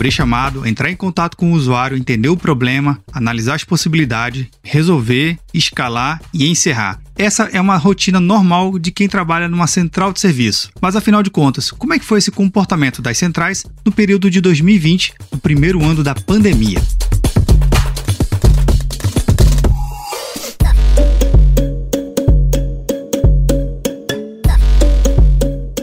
Abrir chamado, entrar em contato com o usuário, entender o problema, analisar as possibilidades, resolver, escalar e encerrar. Essa é uma rotina normal de quem trabalha numa central de serviço. Mas afinal de contas, como é que foi esse comportamento das centrais no período de 2020, no primeiro ano da pandemia?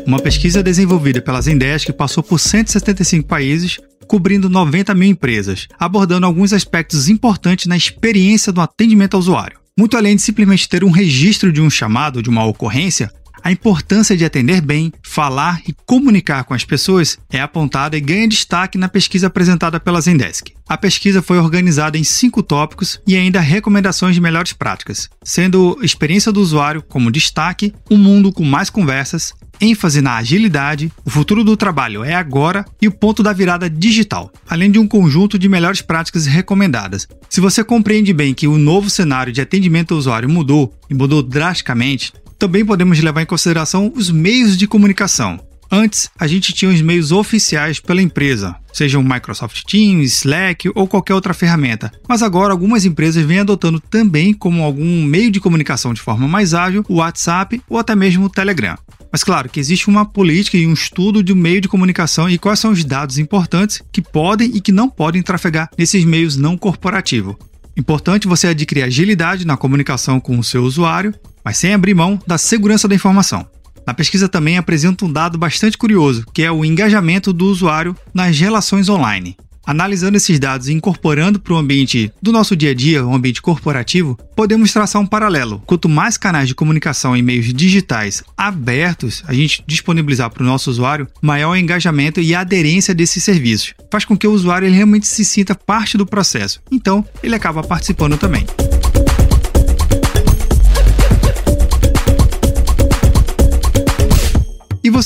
Uma pesquisa desenvolvida pela Zendesk passou por 175 países, cobrindo 90 mil empresas, abordando alguns aspectos importantes na experiência do atendimento ao usuário. Muito além de simplesmente ter um registro de um chamado, de uma ocorrência, a importância de atender bem, falar e comunicar com as pessoas é apontada e ganha destaque na pesquisa apresentada pela Zendesk. A pesquisa foi organizada em cinco tópicos e ainda recomendações de melhores práticas, sendo experiência do usuário como destaque, um mundo com mais conversas, ênfase na agilidade, o futuro do trabalho é agora e o ponto da virada digital, além de um conjunto de melhores práticas recomendadas. Se você compreende bem que o novo cenário de atendimento ao usuário mudou e mudou drasticamente, também podemos levar em consideração os meios de comunicação. Antes, a gente tinha os meios oficiais pela empresa, sejam Microsoft Teams, Slack ou qualquer outra ferramenta. Mas agora algumas empresas vêm adotando também como algum meio de comunicação de forma mais ágil o WhatsApp ou até mesmo o Telegram. Mas claro que existe uma política e um estudo de meio de comunicação e quais são os dados importantes que podem e que não podem trafegar nesses meios não corporativos. Importante você adquirir agilidade na comunicação com o seu usuário, mas sem abrir mão da segurança da informação. Na pesquisa também apresenta um dado bastante curioso, que é o engajamento do usuário nas relações online. Analisando esses dados e incorporando para o ambiente do nosso dia a dia, o ambiente corporativo, podemos traçar um paralelo. Quanto mais canais de comunicação em meios digitais abertos a gente disponibilizar para o nosso usuário, maior o engajamento e a aderência desses serviços. Faz com que o usuário realmente se sinta parte do processo. Então, ele acaba participando também.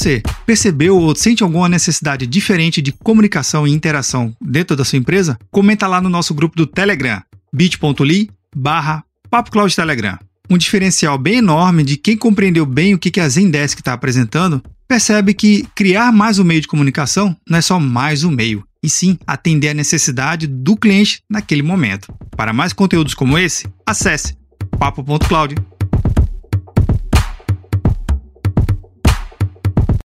Você, percebeu ou sente alguma necessidade diferente de comunicação e interação dentro da sua empresa? Comenta lá no nosso grupo do Telegram, bit.ly barra Telegram. Um diferencial bem enorme de quem compreendeu bem o que a Zendesk está apresentando, percebe que criar mais um meio de comunicação não é só mais um meio, e sim atender a necessidade do cliente naquele momento. Para mais conteúdos como esse, acesse papo.cloud.